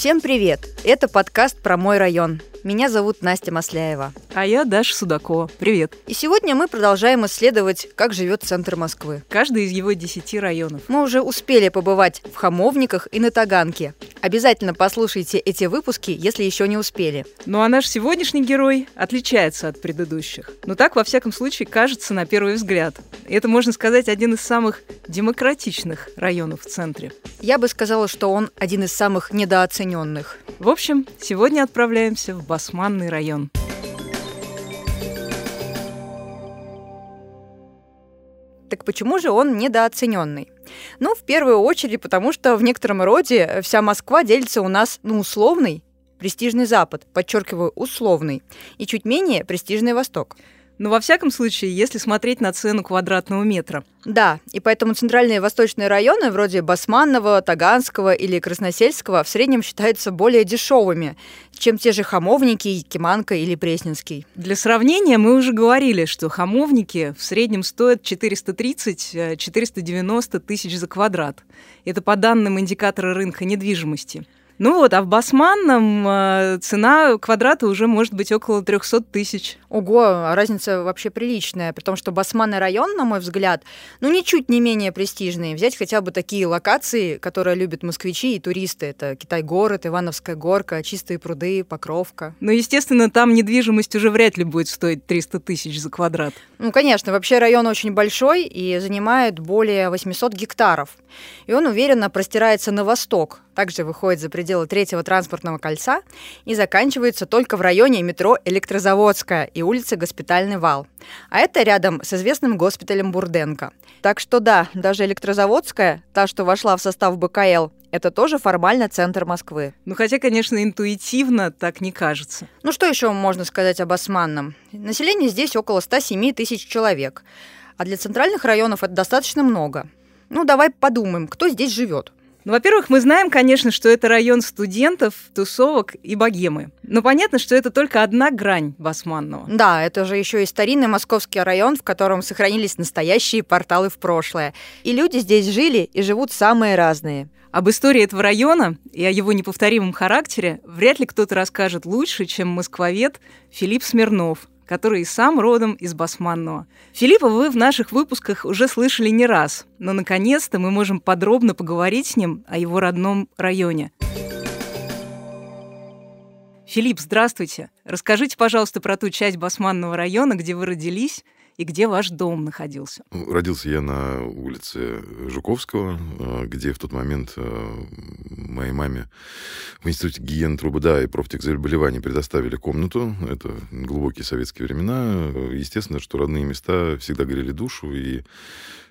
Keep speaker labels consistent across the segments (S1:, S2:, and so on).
S1: Всем привет! Это подкаст про мой район. Меня зовут Настя Масляева.
S2: А я Даша Судакова. Привет.
S1: И сегодня мы продолжаем исследовать, как живет центр Москвы.
S2: Каждый из его десяти районов.
S1: Мы уже успели побывать в Хамовниках и на Таганке. Обязательно послушайте эти выпуски, если еще не успели.
S2: Ну а наш сегодняшний герой отличается от предыдущих. Но так, во всяком случае, кажется на первый взгляд. Это, можно сказать, один из самых демократичных районов в центре.
S1: Я бы сказала, что он один из самых недооцененных.
S2: В общем, сегодня отправляемся в Басманный район.
S1: Так почему же он недооцененный? Ну, в первую очередь, потому что в некотором роде вся Москва делится у нас на ну, условный, престижный Запад, подчеркиваю, условный, и чуть менее престижный Восток.
S2: Но во всяком случае, если смотреть на цену квадратного метра.
S1: Да, и поэтому центральные и восточные районы, вроде Басманного, Таганского или Красносельского, в среднем считаются более дешевыми, чем те же Хамовники, Якиманка или Пресненский.
S2: Для сравнения, мы уже говорили, что Хамовники в среднем стоят 430-490 тысяч за квадрат. Это по данным индикатора рынка недвижимости. Ну вот, а в Басманном э, цена квадрата уже может быть около 300 тысяч.
S1: Ого, а разница вообще приличная, при том, что Басманный район, на мой взгляд, ну ничуть не менее престижный. Взять хотя бы такие локации, которые любят москвичи и туристы. Это Китай-город, Ивановская горка, Чистые пруды, Покровка.
S2: Ну, естественно, там недвижимость уже вряд ли будет стоить 300 тысяч за квадрат.
S1: Ну, конечно, вообще район очень большой и занимает более 800 гектаров. И он уверенно простирается на восток, также выходит за пределы третьего транспортного кольца и заканчивается только в районе метро Электрозаводская и улицы Госпитальный вал. А это рядом с известным госпиталем Бурденко. Так что да, даже Электрозаводская, та, что вошла в состав БКЛ, это тоже формально центр Москвы.
S2: Ну, хотя, конечно, интуитивно так не кажется.
S1: Ну, что еще можно сказать об Османном? Население здесь около 107 тысяч человек. А для центральных районов это достаточно много. Ну, давай подумаем, кто здесь живет.
S2: Ну, во-первых, мы знаем, конечно, что это район студентов, тусовок и богемы. Но понятно, что это только одна грань Басманного.
S1: Да, это же еще и старинный московский район, в котором сохранились настоящие порталы в прошлое. И люди здесь жили и живут самые разные.
S2: Об истории этого района и о его неповторимом характере вряд ли кто-то расскажет лучше, чем москвовед Филипп Смирнов, который и сам родом из Басманного. Филиппа вы в наших выпусках уже слышали не раз, но наконец-то мы можем подробно поговорить с ним о его родном районе. Филипп, здравствуйте. Расскажите, пожалуйста, про ту часть Басманного района, где вы родились и где ваш дом находился?
S3: Ну, родился я на улице Жуковского, э, где в тот момент э, моей маме в Институте гигиены трубода и профтехзаболеваний предоставили комнату. Это глубокие советские времена. Естественно, что родные места всегда грели душу, и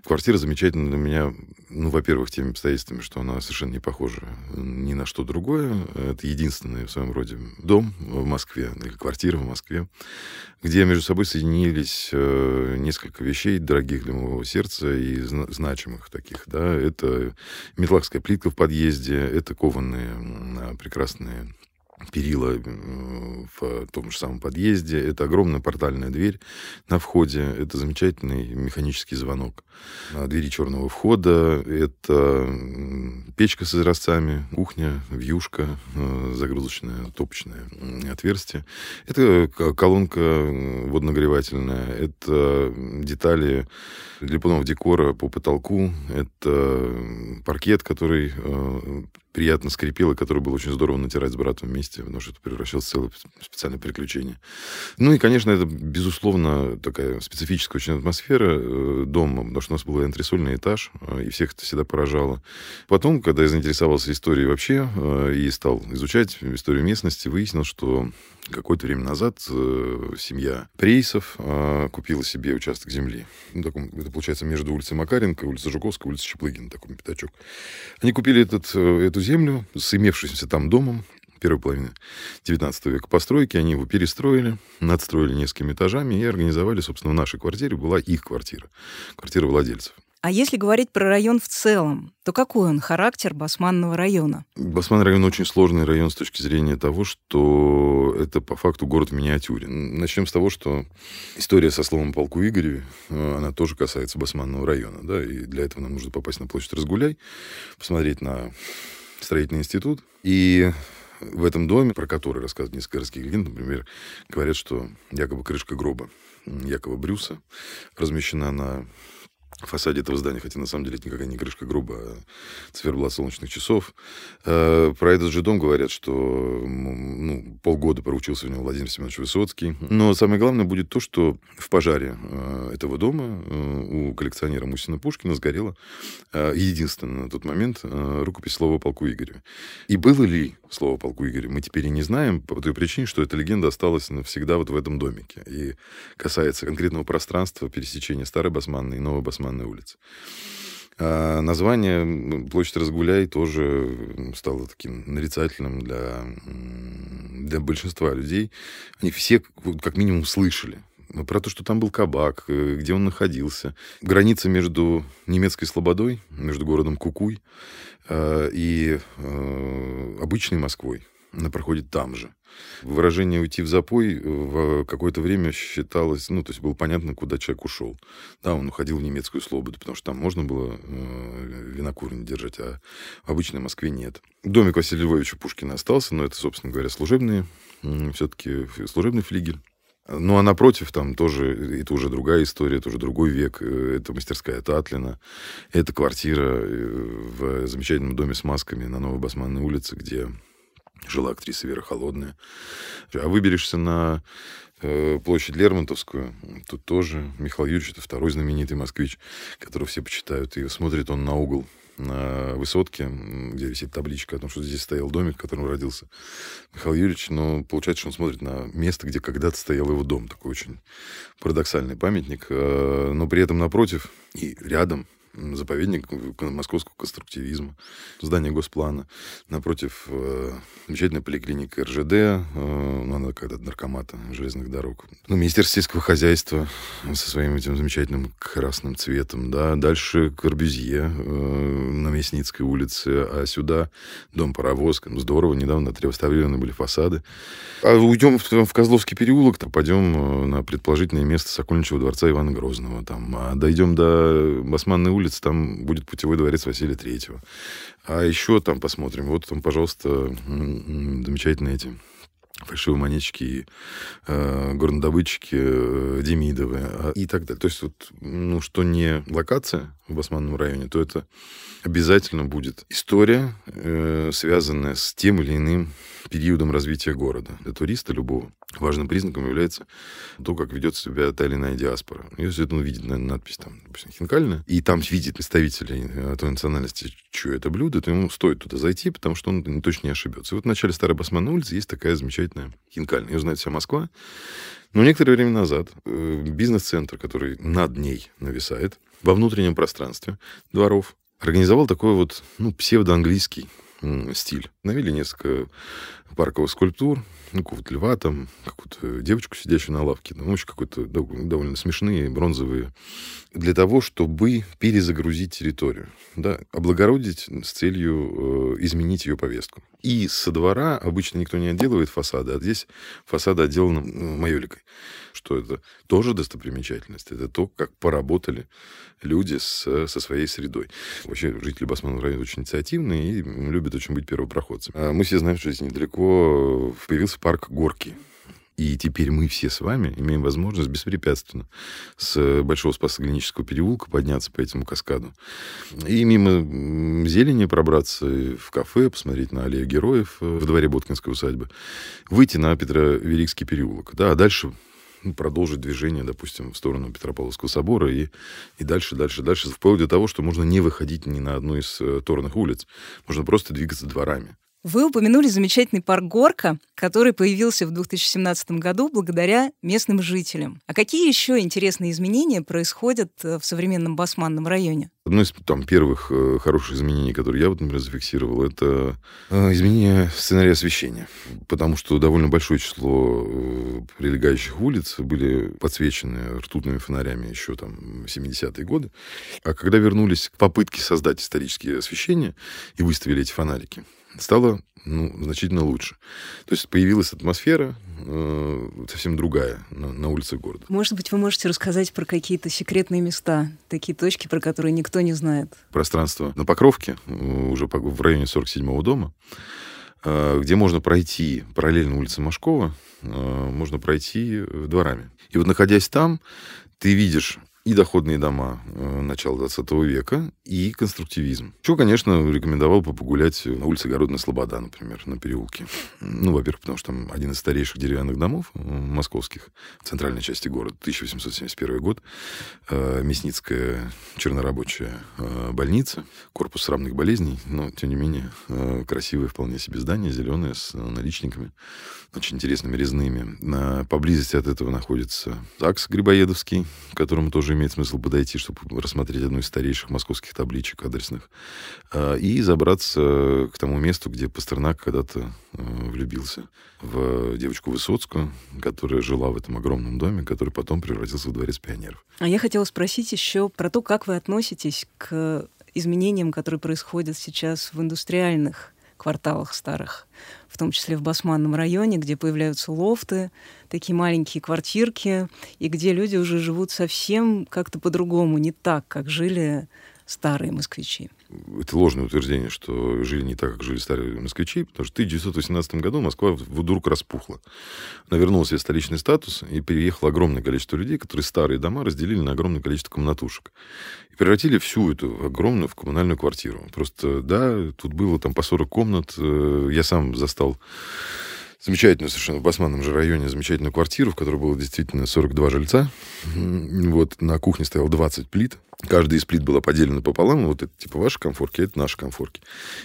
S3: Квартира замечательная для меня, ну, во-первых, теми обстоятельствами, что она совершенно не похожа ни на что другое. Это единственный в своем роде дом в Москве, или квартира в Москве, где между собой соединились э, несколько вещей, дорогих для моего сердца и значимых таких. Да? Это метлахская плитка в подъезде, это кованые прекрасные перила э, в том же самом подъезде. Это огромная портальная дверь на входе. Это замечательный механический звонок на двери черного входа. Это печка с изразцами, кухня, вьюшка, э, загрузочное топочное отверстие. Это колонка водонагревательная. Это детали липунов декора по потолку. Это паркет, который э, приятно скрипел, и который было очень здорово натирать с братом вместе, потому что это превращалось в целое специальное приключение. Ну и, конечно, это, безусловно, такая специфическая очень атмосфера э, дома, потому что у нас был антресольный этаж, э, и всех это всегда поражало. Потом, когда я заинтересовался историей вообще и стал изучать историю местности, выяснил, что Какое-то время назад э, семья Прейсов э, купила себе участок земли. Ну, таком, это получается между улицей Макаренко, улицей Жуковской, улицей Чеплыгина, такой пятачок. Они купили этот, э, эту землю с имевшимся там домом, первой половины 19 века постройки, они его перестроили, надстроили несколькими этажами и организовали, собственно, в нашей квартире была их квартира, квартира владельцев.
S2: А если говорить про район в целом, то какой он характер Басманного района?
S3: Басман район очень сложный район с точки зрения того, что это по факту город в миниатюре. Начнем с того, что история со словом полку Игореве, э, она тоже касается Басманного района. Да? И для этого нам нужно попасть на площадь Разгуляй, посмотреть на строительный институт. И в этом доме, про который рассказывают несколько городских легенд, например, говорят, что якобы крышка гроба Якова Брюса размещена на фасаде этого здания, хотя на самом деле это никакая не крышка грубо, а циферблат солнечных часов. Э, про этот же дом говорят, что ну, полгода проучился в него Владимир Семенович Высоцкий. Но самое главное будет то, что в пожаре э, этого дома э, у коллекционера Мусина Пушкина сгорела единственная на тот момент рукопись слова полку Игорю. И было ли слово полку Игорю, мы теперь и не знаем, по той причине, что эта легенда осталась навсегда вот в этом домике. И касается конкретного пространства пересечения Старой Басманной и Новой Басманной Басманной улице. А название площадь Разгуляй тоже стало таким нарицательным для, для большинства людей. Они все как минимум слышали про то, что там был кабак, э, где он находился. Граница между немецкой слободой, между городом Кукуй э, и э, обычной Москвой. Она проходит там же. Выражение «уйти в запой» в какое-то время считалось, ну, то есть было понятно, куда человек ушел. Да, он уходил в немецкую слободу, потому что там можно было э, винокурни держать, а в обычной Москве нет. Домик Василия Львовича Пушкина остался, но это, собственно говоря, служебные, все-таки служебный флигель. Ну, а напротив, там тоже, это уже другая история, это уже другой век. Э, это мастерская Татлина. Это квартира э, в замечательном доме с масками на Новой Басманной улице, где жила актриса Вера Холодная. А выберешься на э, площадь Лермонтовскую, тут тоже Михаил Юрьевич, это второй знаменитый москвич, которого все почитают, и смотрит он на угол на высотке, где висит табличка о том, что здесь стоял домик, в котором родился Михаил Юрьевич, но получается, что он смотрит на место, где когда-то стоял его дом. Такой очень парадоксальный памятник. Э, но при этом напротив и рядом заповедник московского конструктивизма, здание Госплана. Напротив э, замечательная поликлиника РЖД, э, ну, она когда-то наркомата железных дорог. Ну, Министерство сельского хозяйства со своим этим замечательным красным цветом, да. Дальше Корбюзье э, на Мясницкой улице, а сюда дом-паровоз. Ну, здорово, недавно отреставрированы были фасады. А уйдем в, в Козловский переулок, то пойдем э, на предположительное место Сокольничьего дворца Ивана Грозного. Там, а дойдем до Басманной улицы, улице там будет путевой дворец Василия Третьего. А еще там посмотрим. Вот там, пожалуйста, замечательные эти фальшивые монетчики, э, горнодобытчики э, Демидовы а, и так далее. То есть вот, ну, что не локация в Басманном районе, то это обязательно будет история, э, связанная с тем или иным периодом развития города. Для туриста любого важным признаком является то, как ведет себя та или иная диаспора. Если он видит наверное, надпись там, допустим, хинкальная, и там видит представителей э, той национальности, что это блюдо, то ему стоит туда зайти, потому что он точно не ошибется. И вот в начале Старой Басманной улицы есть такая замечательная хинкальная. Ее знает вся Москва. Но некоторое время назад э, бизнес-центр, который над ней нависает, во внутреннем пространстве дворов, организовал такой вот, ну, псевдоанглийский стиль. Навели несколько парковых скульптур, ну, какого-то льва там, какую-то девочку, сидящую на лавке. Ну, очень какой-то довольно смешные, бронзовые. Для того, чтобы перезагрузить территорию. Да, облагородить с целью э, изменить ее повестку. И со двора обычно никто не отделывает фасады, а здесь фасады отделаны ну, майоликой. Что это тоже достопримечательность. Это то, как поработали люди с, со своей средой. Вообще, жители Басманного района очень инициативные и любят очень быть первопроходцами. А мы все знаем, что здесь недалеко появился парк Горки. И теперь мы все с вами имеем возможность беспрепятственно с Большого Спасоглинического переулка подняться по этому каскаду. И мимо зелени пробраться в кафе, посмотреть на аллею героев э, в дворе Боткинской усадьбы, выйти на Петро-Великский переулок. Да, а дальше продолжить движение, допустим, в сторону Петропавловского собора и, и дальше, дальше, дальше, вплоть до того, что можно не выходить ни на одну из э, торных улиц. Можно просто двигаться дворами.
S2: Вы упомянули замечательный парк Горка, который появился в 2017 году благодаря местным жителям. А какие еще интересные изменения происходят э, в современном Басманном районе?
S3: Одно из там, первых э, хороших изменений, которые я, вот, например, зафиксировал, это э, изменение сценария освещения. Потому что довольно большое число прилегающих улиц были подсвечены ртутными фонарями еще там 70-е годы. А когда вернулись к попытке создать исторические освещения и выставили эти фонарики, стало ну, значительно лучше. То есть появилась атмосфера э, совсем другая на, на улицах города.
S2: Может быть, вы можете рассказать про какие-то секретные места, такие точки, про которые никто не знает?
S3: Пространство на Покровке, э, уже в районе 47-го дома, где можно пройти параллельно улице Машкова, можно пройти дворами. И вот находясь там, ты видишь и доходные дома э, начала 20 века, и конструктивизм. Чего, конечно, рекомендовал бы погулять на улице Городная Слобода, например, на переулке. Ну, во-первых, потому что там один из старейших деревянных домов э, московских в центральной части города, 1871 год, э, Мясницкая чернорабочая больница, корпус срамных болезней, но, тем не менее, красивое вполне себе здание, зеленое, с наличниками, очень интересными резными. Поблизости от этого находится ЗАГС Грибоедовский, которому тоже имеет смысл подойти, чтобы рассмотреть одну из старейших московских табличек адресных, а, и забраться к тому месту, где Пастернак когда-то э, влюбился в девочку Высоцкую, которая жила в этом огромном доме, который потом превратился в дворец пионеров.
S2: А я хотела спросить еще про то, как вы относитесь к изменениям, которые происходят сейчас в индустриальных кварталах старых, в том числе в Басманном районе, где появляются лофты, такие маленькие квартирки, и где люди уже живут совсем как-то по-другому, не так, как жили старые москвичи.
S3: Это ложное утверждение, что жили не так, как жили старые москвичи, потому что в 1918 году Москва вдруг распухла. Она вернула себе столичный статус, и переехало огромное количество людей, которые старые дома разделили на огромное количество комнатушек. И превратили всю эту огромную в коммунальную квартиру. Просто, да, тут было там по 40 комнат. Э, я сам застал замечательную совершенно в Басманном же районе замечательную квартиру, в которой было действительно 42 жильца. Вот на кухне стоял 20 плит. Каждый из плит была поделена пополам. Вот это типа ваши комфорки, а это наши комфорки.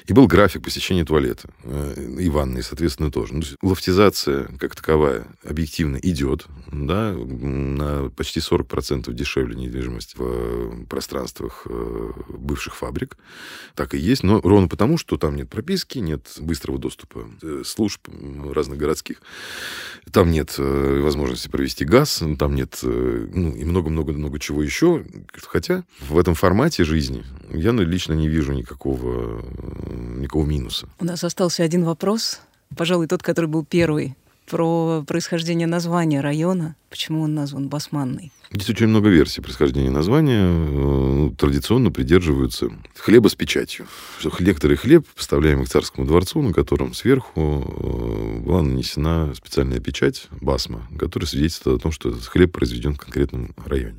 S3: И был график посещения туалета. Э, и ванной, соответственно, тоже. Ну, лофтизация, как таковая, объективно идет. Да, на почти 40% дешевле недвижимость в пространствах э, бывших фабрик. Так и есть. Но ровно потому, что там нет прописки, нет быстрого доступа э, служб разных городских. Там нет возможности провести газ, там нет ну, и много-много-много чего еще. Хотя в этом формате жизни я ну, лично не вижу никакого, никакого минуса.
S2: У нас остался один вопрос, пожалуй, тот, который был первый, про происхождение названия района, почему он назван Басманный.
S3: Здесь очень много версий происхождения названия. Э, традиционно придерживаются хлеба с печатью. Что некоторый хлеб, поставляемый к царскому дворцу, на котором сверху э, была нанесена специальная печать, басма, которая свидетельствует о том, что этот хлеб произведен в конкретном районе.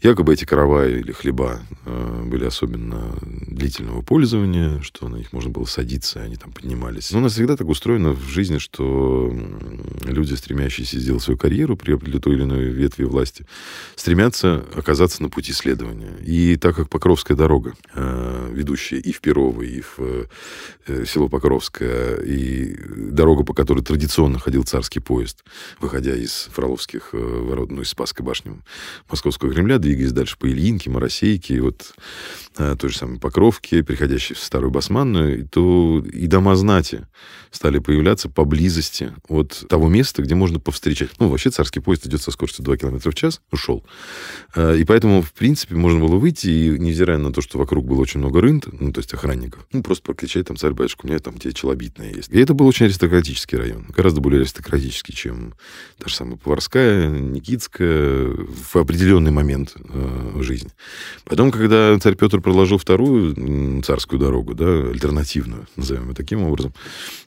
S3: Якобы эти караваи или хлеба э, были особенно длительного пользования, что на них можно было садиться, они там поднимались. Но у нас всегда так устроено в жизни, что люди, стремящиеся сделать свою карьеру при той или иной ветви власти, стремятся оказаться на пути следования. И так как Покровская дорога, э, ведущая и в Перово, и в э, село Покровское, и дорога, по которой традиционно ходил царский поезд, выходя из Фроловских ворот, ну, из Спасской башни Московского Кремля, двигаясь дальше по Ильинке, Моросейке, вот той же самой Покровке, переходящей в Старую Басманную, то и дома знати стали появляться поблизости от того места, где можно повстречать. Ну, вообще царский поезд идет со скоростью 2 км в час, ушел. А, и поэтому, в принципе, можно было выйти, и невзирая на то, что вокруг было очень много рынта, ну, то есть охранников, ну, просто прокричать там, царь, батюшка, у меня там где челобитная есть. И это был очень аристократический район, гораздо более аристократический, чем та же самая Поварская, Никитская, в определенный момент э, жизни. Потом, когда царь Петр проложил вторую царскую дорогу, да, альтернативную, назовем ее таким образом,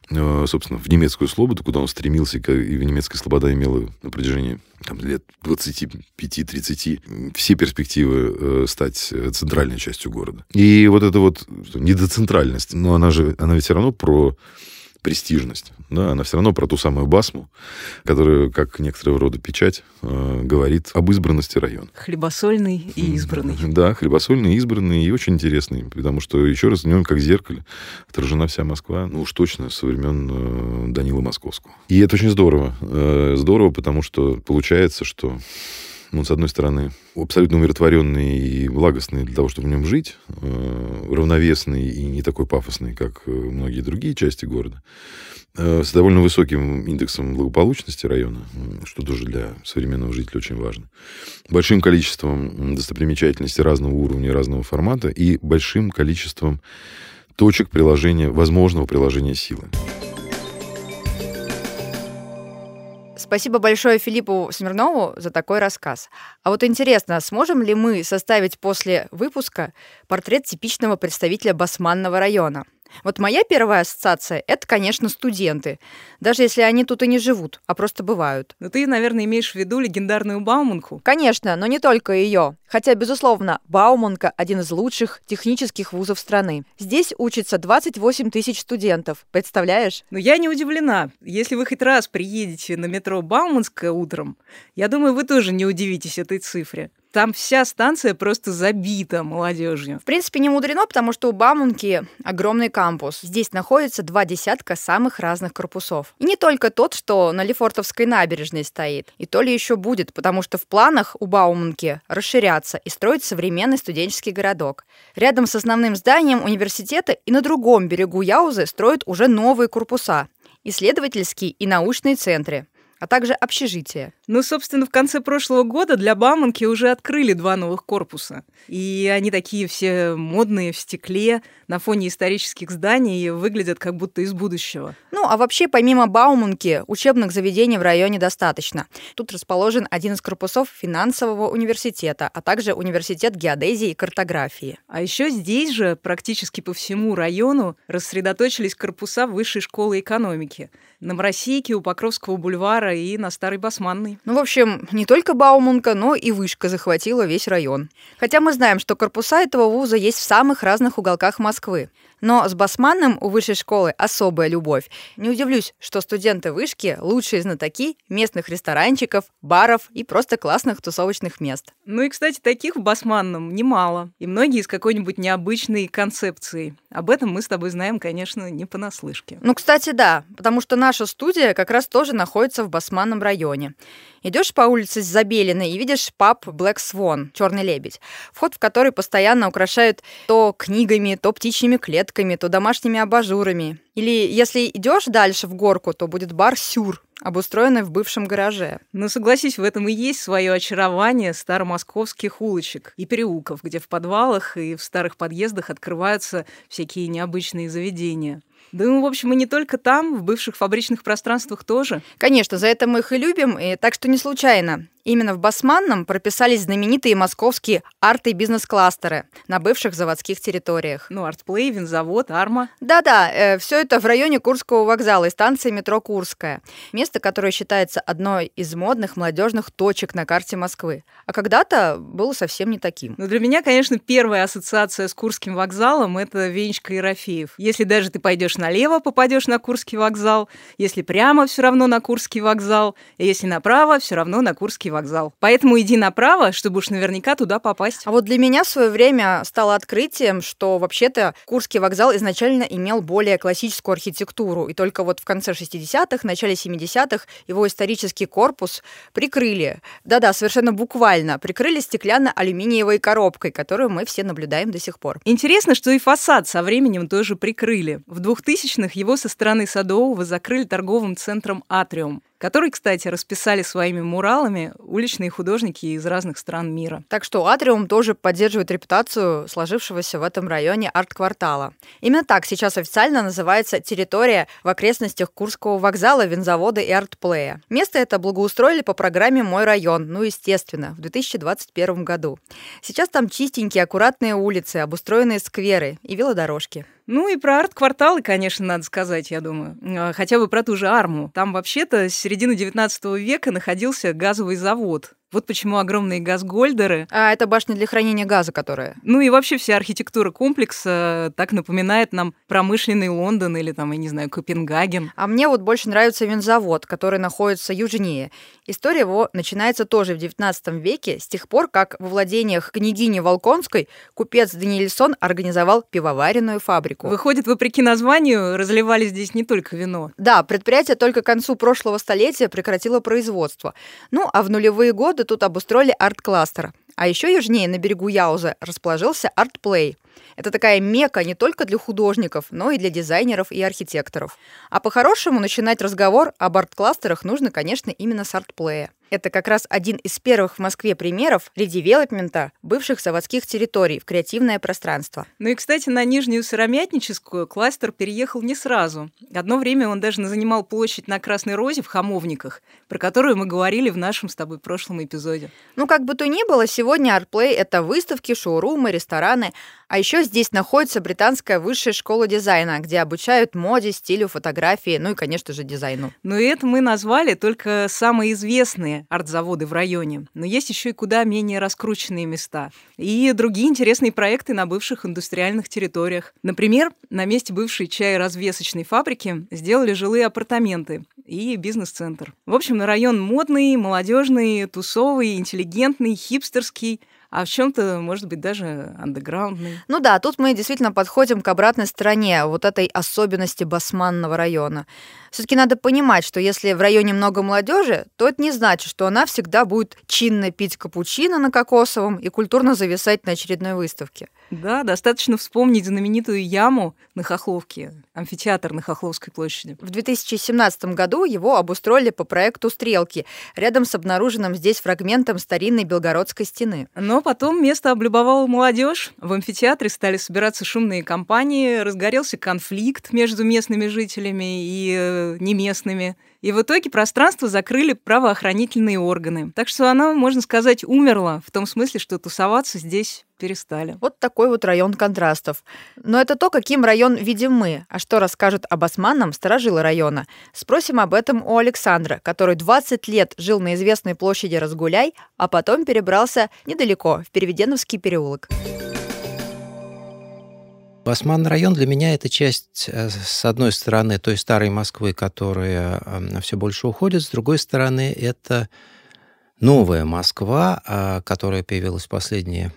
S3: э, собственно, в немецкую слободу, куда он стремился, и в немецкая слобода имела на протяжении там, лет 25-30 все перспективы э, стать центральной частью города. И вот эта вот недоцентральность, но она же, она ведь все равно про престижность. Да, она все равно про ту самую басму, которая, как некоторого рода печать, э, говорит об избранности района.
S2: Хлебосольный и избранный.
S3: Да, хлебосольный, избранный и очень интересный, потому что, еще раз, в нем, как в зеркале, отражена вся Москва, ну уж точно, со времен э, Данила Московского. И это очень здорово. Э, здорово, потому что получается, что ну, с одной стороны, абсолютно умиротворенный и благостный для того, чтобы в нем жить, э, равновесный и не такой пафосный, как э, многие другие части города, э, с довольно высоким индексом благополучности района, что тоже для современного жителя очень важно, большим количеством достопримечательностей разного уровня, разного формата и большим количеством точек приложения, возможного приложения силы.
S1: Спасибо большое Филиппу Смирнову за такой рассказ. А вот интересно, сможем ли мы составить после выпуска портрет типичного представителя Басманного района? Вот моя первая ассоциация — это, конечно, студенты. Даже если они тут и не живут, а просто бывают.
S2: Но ты, наверное, имеешь в виду легендарную Бауманку?
S1: Конечно, но не только ее. Хотя, безусловно, Бауманка – один из лучших технических вузов страны. Здесь учатся 28 тысяч студентов. Представляешь?
S2: Но я не удивлена. Если вы хоть раз приедете на метро Бауманское утром, я думаю, вы тоже не удивитесь этой цифре. Там вся станция просто забита молодежью.
S1: В принципе, не мудрено, потому что у Бауманки огромный кампус. Здесь находится два десятка самых разных корпусов. И не только тот, что на Лефортовской набережной стоит. И то ли еще будет, потому что в планах у Бауманки расширяться и строить современный студенческий городок. Рядом с основным зданием университета и на другом берегу Яузы строят уже новые корпуса – исследовательские и научные центры а также общежитие.
S2: Ну, собственно, в конце прошлого года для Бауманки уже открыли два новых корпуса. И они такие все модные, в стекле, на фоне исторических зданий, и выглядят как будто из будущего.
S1: Ну, а вообще, помимо Бауманки, учебных заведений в районе достаточно. Тут расположен один из корпусов финансового университета, а также университет геодезии и картографии.
S2: А еще здесь же, практически по всему району, рассредоточились корпуса высшей школы экономики – на Моросейке, у Покровского бульвара и на Старой Басманной.
S1: Ну, в общем, не только Бауманка, но и Вышка захватила весь район. Хотя мы знаем, что корпуса этого вуза есть в самых разных уголках Москвы. Но с Басманным у высшей школы особая любовь. Не удивлюсь, что студенты вышки – лучшие знатоки местных ресторанчиков, баров и просто классных тусовочных мест.
S2: Ну и, кстати, таких в Басманном немало. И многие с какой-нибудь необычной концепцией. Об этом мы с тобой знаем, конечно, не понаслышке.
S1: Ну, кстати, да, потому что наша студия как раз тоже находится в Басманном районе. Идешь по улице Забелиной и видишь паб Black Swan, Черный лебедь, вход в который постоянно украшают то книгами, то птичьими клетками, то домашними абажурами. Или если идешь дальше в горку, то будет бар Сюр, обустроенный в бывшем гараже.
S2: Но согласись, в этом и есть свое очарование старомосковских улочек и переулков, где в подвалах и в старых подъездах открываются всякие необычные заведения. Да, ну, в общем, и не только там, в бывших фабричных пространствах тоже.
S1: Конечно, за это мы их и любим, и так что не случайно. Именно в Басманном прописались знаменитые московские арт- и бизнес-кластеры на бывших заводских территориях.
S2: Ну, артплей, винзавод, арма.
S1: Да-да, э, все это в районе Курского вокзала и станции метро Курская. Место, которое считается одной из модных молодежных точек на карте Москвы. А когда-то было совсем не таким.
S2: Ну, для меня, конечно, первая ассоциация с Курским вокзалом – это Венечка Ерофеев. Если даже ты пойдешь налево, попадешь на Курский вокзал. Если прямо, все равно на Курский вокзал. Если направо, все равно на Курский вокзал. Поэтому иди направо, чтобы уж наверняка туда попасть.
S1: А вот для меня в свое время стало открытием, что вообще-то Курский вокзал изначально имел более классическую архитектуру, и только вот в конце 60-х, начале 70-х его исторический корпус прикрыли. Да-да, совершенно буквально. Прикрыли стеклянно-алюминиевой коробкой, которую мы все наблюдаем до сих пор.
S2: Интересно, что и фасад со временем тоже прикрыли. В 2000-х его со стороны Садового закрыли торговым центром «Атриум» который, кстати, расписали своими муралами уличные художники из разных стран мира.
S1: Так что Атриум тоже поддерживает репутацию сложившегося в этом районе арт-квартала. Именно так сейчас официально называется территория в окрестностях Курского вокзала, винзавода и артплея. Место это благоустроили по программе «Мой район», ну, естественно, в 2021 году. Сейчас там чистенькие, аккуратные улицы, обустроенные скверы и велодорожки.
S2: Ну и про арт-кварталы, конечно, надо сказать, я думаю. А, хотя бы про ту же Арму. Там вообще-то с середины 19 века находился газовый завод. Вот почему огромные газгольдеры.
S1: А это башня для хранения газа, которая.
S2: Ну и вообще вся архитектура комплекса так напоминает нам промышленный Лондон или там, я не знаю, Копенгаген.
S1: А мне вот больше нравится винзавод, который находится южнее. История его начинается тоже в XIX веке, с тех пор, как во владениях княгини Волконской купец Даниэльсон организовал пивоваренную фабрику.
S2: Выходит, вопреки названию, разливали здесь не только вино.
S1: Да, предприятие только к концу прошлого столетия прекратило производство. Ну, а в нулевые годы года тут обустроили арт-кластер. А еще южнее, на берегу Яуза, расположился арт-плей. Это такая мека не только для художников, но и для дизайнеров и архитекторов. А по-хорошему начинать разговор об арт-кластерах нужно, конечно, именно с арт-плея. Это как раз один из первых в Москве примеров редевелопмента бывших заводских территорий в креативное пространство.
S2: Ну и, кстати, на Нижнюю Сыромятническую кластер переехал не сразу. Одно время он даже занимал площадь на Красной Розе в Хамовниках, про которую мы говорили в нашем с тобой прошлом эпизоде.
S1: Ну, как бы то ни было, сегодня ArtPlay — это выставки, шоурумы, рестораны, А еще здесь находится британская высшая школа дизайна, где обучают моде, стилю, фотографии, ну и, конечно же, дизайну.
S2: Ну и это мы назвали только самые известные арт-заводы в районе. Но есть еще и куда менее раскрученные места. И другие интересные проекты на бывших индустриальных территориях. Например, на месте бывшей чай-развесочной фабрики сделали жилые апартаменты и бизнес-центр. В общем, на район модный, молодежный, тусовый, интеллигентный, хипстерский, а в чем-то, может быть, даже андеграундный.
S1: Ну да, тут мы действительно подходим к обратной стороне вот этой особенности басманного района. Все-таки надо понимать, что если в районе много молодежи, то это не значит, что она всегда будет чинно пить капучино на кокосовом и культурно зависать на очередной выставке.
S2: Да, достаточно вспомнить знаменитую яму на Хохловке, амфитеатр на Хохловской площади.
S1: В 2017 году его обустроили по проекту «Стрелки», рядом с обнаруженным здесь фрагментом старинной Белгородской стены.
S2: Но потом место облюбовала молодежь. В амфитеатре стали собираться шумные компании, разгорелся конфликт между местными жителями и э, неместными. И в итоге пространство закрыли правоохранительные органы. Так что оно, можно сказать, умерло в том смысле, что тусоваться здесь перестали.
S1: Вот такой вот район контрастов. Но это то, каким район видим мы. А что расскажут об османном сторожилы района? Спросим об этом у Александра, который 20 лет жил на известной площади Разгуляй, а потом перебрался недалеко, в Переведеновский переулок.
S4: Басман район для меня это часть, э, с одной стороны, той старой Москвы, которая все больше уходит, с другой стороны, это новая Москва, а, которая появилась в последние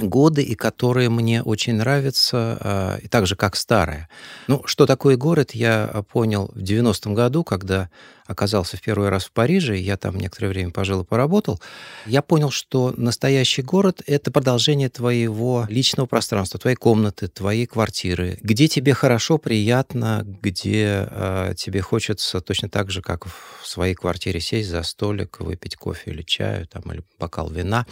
S4: годы и которые мне очень нравятся, а, и так же, как старая. Ну, что такое город, я понял в 90-м году, когда оказался в первый раз в Париже, я там некоторое время пожил и поработал, я понял, что настоящий город — это продолжение твоего личного пространства, твоей комнаты, твоей квартиры, где тебе хорошо, приятно, где э, тебе хочется точно так же, как в своей квартире сесть за столик, выпить кофе или чаю, там, или бокал вина.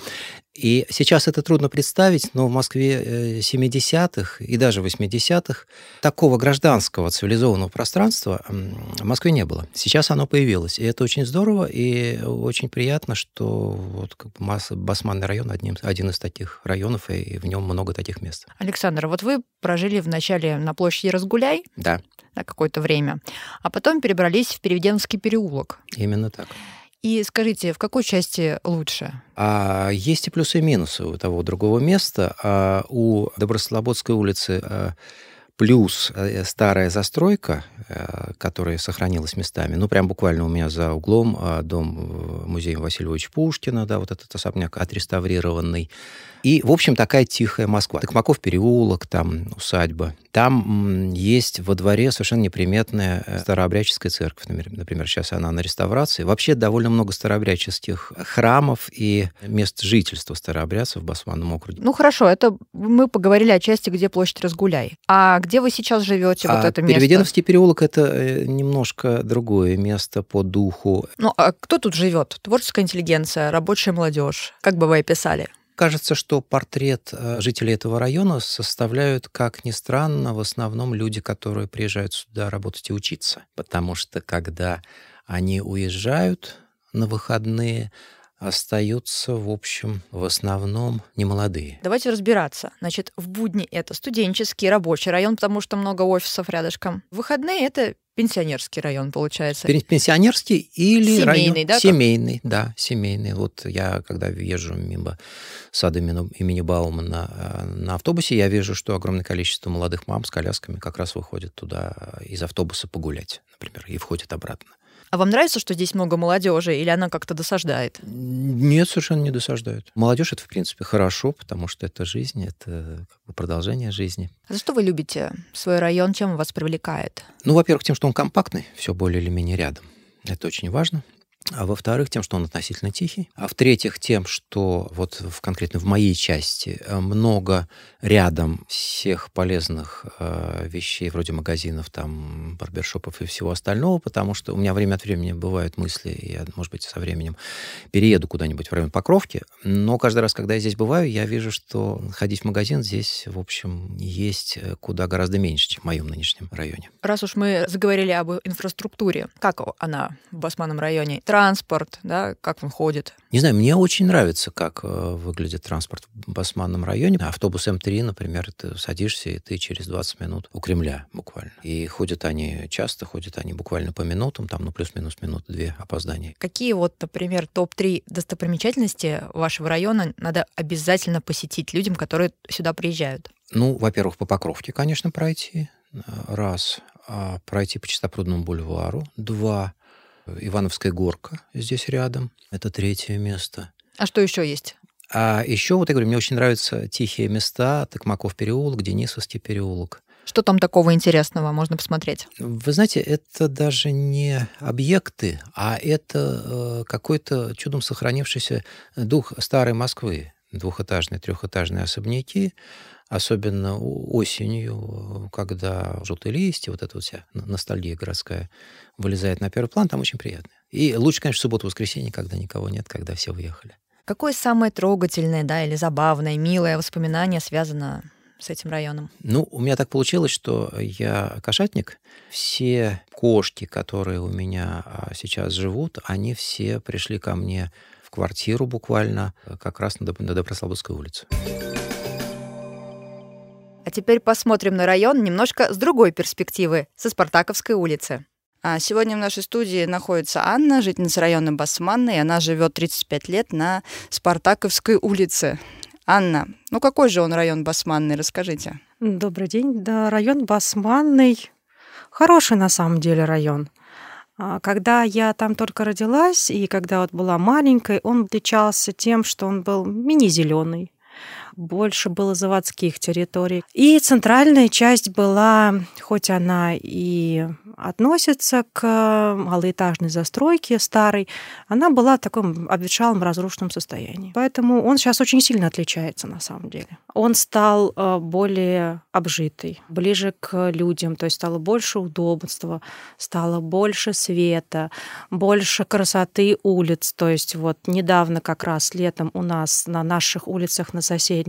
S4: И сейчас это трудно представить, но в Москве 70-х э, и даже 80-х такого гражданского цивилизованного пространства в Москве не было. Сейчас оно появилось. И это очень здорово, и очень приятно, что вот как бы Басманный район одним, один из таких районов, и в нем много таких мест.
S1: Александр, вот вы прожили вначале на площади Разгуляй.
S4: Да.
S1: На какое-то время, а потом перебрались в Переведенский переулок.
S4: Именно так.
S1: И скажите, в какой части лучше?
S4: А, есть и плюсы и минусы у того другого места. А, у Доброслободской улицы а, плюс э, старая застройка, э, которая сохранилась местами. Ну, прям буквально у меня за углом а, дом э, музея Василия Пушкина, да, вот этот особняк отреставрированный. И, в общем, такая тихая Москва. Токмаков переулок, там усадьба. Там есть во дворе совершенно неприметная э, старообрядческая церковь. Например, сейчас она на реставрации. Вообще довольно много старообрядческих храмов и мест жительства старообрядцев в Басманном округе.
S1: Ну хорошо, это мы поговорили о части, где площадь Разгуляй. А где вы сейчас живете, вот а это место?
S4: Переведеновский переулок это э, немножко другое место по духу.
S1: Ну а кто тут живет? Творческая интеллигенция, рабочая молодежь. Как бы вы описали?
S4: Кажется, что портрет э, жителей этого района составляют, как ни странно, в основном люди, которые приезжают сюда работать и учиться. Потому что когда они уезжают на выходные, остаются, в общем, в основном немолодые.
S1: Давайте разбираться. Значит, в будни это студенческий, рабочий район, потому что много офисов рядышком. В выходные это пенсионерский район, получается.
S4: Пенсионерский или
S1: семейный,
S4: район...
S1: да?
S4: Семейный, да, семейный. Вот я, когда езжу мимо сада имени Баумана э, на автобусе, я вижу, что огромное количество молодых мам с колясками как раз выходят туда из автобуса погулять, например, и входят обратно.
S1: А вам нравится, что здесь много молодежи, или она как-то досаждает?
S4: Нет, совершенно не досаждает. Молодежь это, в принципе, хорошо, потому что это жизнь, это как бы продолжение жизни.
S1: А за что вы любите свой район? Чем он вас привлекает?
S4: Ну, во-первых, тем, что он компактный, все более или менее рядом. Это очень важно а во-вторых, тем, что он относительно тихий, а в-третьих, тем, что вот в, конкретно в моей части э, много рядом всех полезных э, вещей, вроде магазинов, там, барбершопов и всего остального, потому что у меня время от времени бывают мысли, я, может быть, со временем перееду куда-нибудь в район Покровки, но каждый раз, когда я здесь бываю, я вижу, что ходить в магазин здесь, в общем, есть э, куда гораздо меньше, чем в моем нынешнем районе.
S1: Раз уж мы заговорили об инфраструктуре, как она в Басманном районе? Транспорт, да, как он ходит?
S4: Не знаю, мне очень нравится, как э, выглядит транспорт в Басманном районе. Автобус М3, например, ты садишься, и ты через 20 минут у Кремля буквально. И ходят они часто, ходят они буквально по минутам, там, ну, плюс-минус минут две опоздания.
S1: Какие вот, например, топ-3 достопримечательности вашего района надо обязательно посетить людям, которые сюда приезжают?
S4: Ну, во-первых, по Покровке, конечно, пройти. Э, раз. А пройти по Чистопрудному бульвару. Два. Ивановская горка здесь рядом. Это третье место.
S1: А что еще есть?
S4: А еще, вот я говорю, мне очень нравятся тихие места. Токмаков переулок, Денисовский переулок.
S1: Что там такого интересного можно посмотреть?
S4: Вы знаете, это даже не объекты, а это э, какой-то чудом сохранившийся дух старой Москвы. Двухэтажные, трехэтажные особняки, особенно осенью, когда желтые листья, вот эта вот вся ностальгия городская вылезает на первый план, там очень приятно. И лучше, конечно, субботу-воскресенье, когда никого нет, когда все уехали.
S1: Какое самое трогательное, да, или забавное, милое воспоминание связано с этим районом?
S4: Ну, у меня так получилось, что я кошатник. Все кошки, которые у меня а, сейчас живут, они все пришли ко мне квартиру буквально, как раз на Доброславовской улице.
S1: А теперь посмотрим на район немножко с другой перспективы, со Спартаковской улицы. А сегодня в нашей студии находится Анна, жительница района Басманна, и она живет 35 лет на Спартаковской улице. Анна, ну какой же он район Басманный, расскажите.
S5: Добрый день. Да, район Басманный хороший на самом деле район. А, когда я там только родилась, и когда вот была маленькой, он отличался тем, что он был мини-зеленый больше было заводских территорий. И центральная часть была, хоть она и относится к малоэтажной застройке старой, она была в таком обветшалом, разрушенном состоянии. Поэтому он сейчас очень сильно отличается на самом деле. Он стал э, более обжитый, ближе к людям, то есть стало больше удобства, стало больше света, больше красоты улиц. То есть вот недавно как раз летом у нас на наших улицах, на соседних,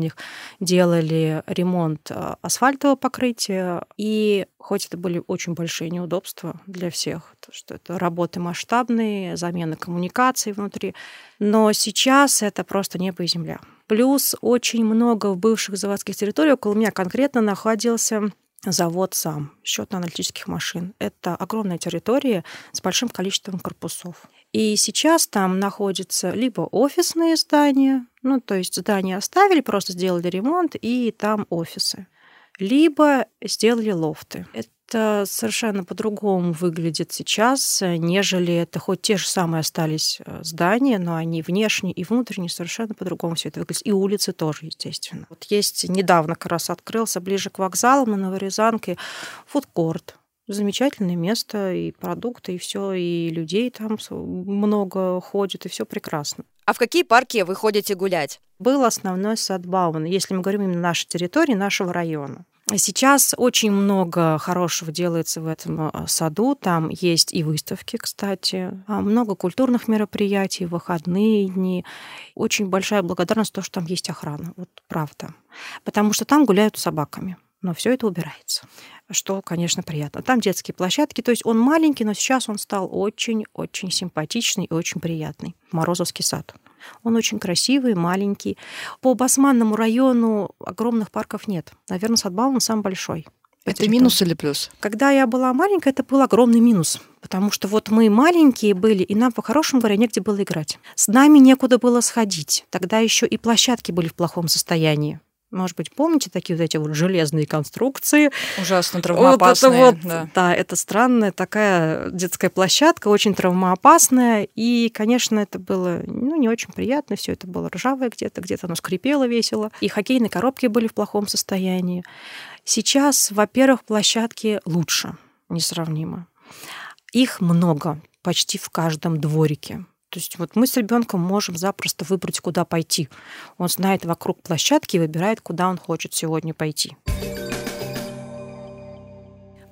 S5: делали ремонт э, асфальтового покрытия, и хоть это были очень большие неудобства для всех, то что это работы масштабные, замена коммуникаций внутри, но сейчас это просто небо и земля. Плюс очень много в бывших заводских территориях, около меня конкретно находился завод сам, счетно-аналитических машин. Это огромная территория с большим количеством корпусов. И сейчас там находятся либо офисные здания, ну, то есть здания оставили, просто сделали ремонт, и там офисы либо сделали лофты. Это совершенно по-другому выглядит сейчас, нежели это хоть те же самые остались э, здания, но они внешне и внутренне совершенно по-другому все это выглядит. И улицы тоже, естественно. Вот есть недавно как раз открылся ближе к вокзалу на Новорязанке фудкорт замечательное место, и продукты, и все, и людей там много ходит, и все прекрасно.
S1: А в какие парки вы ходите гулять?
S5: Был основной сад Баумана, если мы говорим именно нашей территории, нашего района. Сейчас очень много хорошего делается в этом а, саду. Там есть и выставки, кстати, а, много культурных мероприятий, выходные дни. Очень большая благодарность то, что там есть охрана. Вот правда. Потому что там гуляют с собаками но все это убирается, что, конечно, приятно. Там детские площадки, то есть он маленький, но сейчас он стал очень-очень симпатичный и очень приятный. Морозовский сад. Он очень красивый, маленький. По Басманному району огромных парков нет. Наверное, Садбаум самый большой.
S1: Это минус или плюс?
S5: Когда я была маленькая, это был огромный минус. Потому что вот мы маленькие были, и нам, по-хорошему говоря, негде было играть. С нами некуда было сходить. Тогда еще и площадки были в плохом состоянии. Может быть, помните такие вот эти вот железные конструкции?
S1: Ужасно травмоопасные.
S5: Вот это вот, да. да, это странная такая детская площадка, очень травмоопасная. И, конечно, это было ну, не очень приятно. Все это было ржавое где-то, где-то оно скрипело весело. И хоккейные коробки были в плохом состоянии. Сейчас, во-первых, площадки лучше, несравнимо. Их много, почти в каждом дворике. То есть вот мы с ребенком можем запросто выбрать, куда пойти. Он знает вокруг площадки и выбирает, куда он хочет сегодня пойти.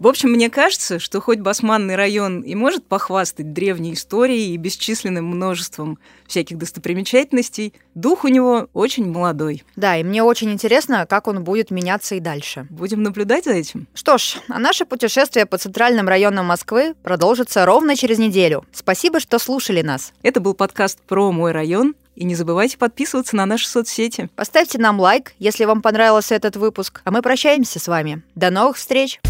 S2: В общем, мне кажется, что хоть Басманный район и может похвастать древней историей и бесчисленным множеством всяких достопримечательностей, дух у него очень молодой.
S1: Да, и мне очень интересно, как он будет меняться и дальше.
S2: Будем наблюдать за этим.
S1: Что ж, а наше путешествие по центральным районам Москвы продолжится ровно через неделю. Спасибо, что слушали нас.
S2: Это был подкаст про мой район. И не забывайте подписываться на наши соцсети.
S1: Поставьте нам лайк, если вам понравился этот выпуск, а мы прощаемся с вами. До новых встреч!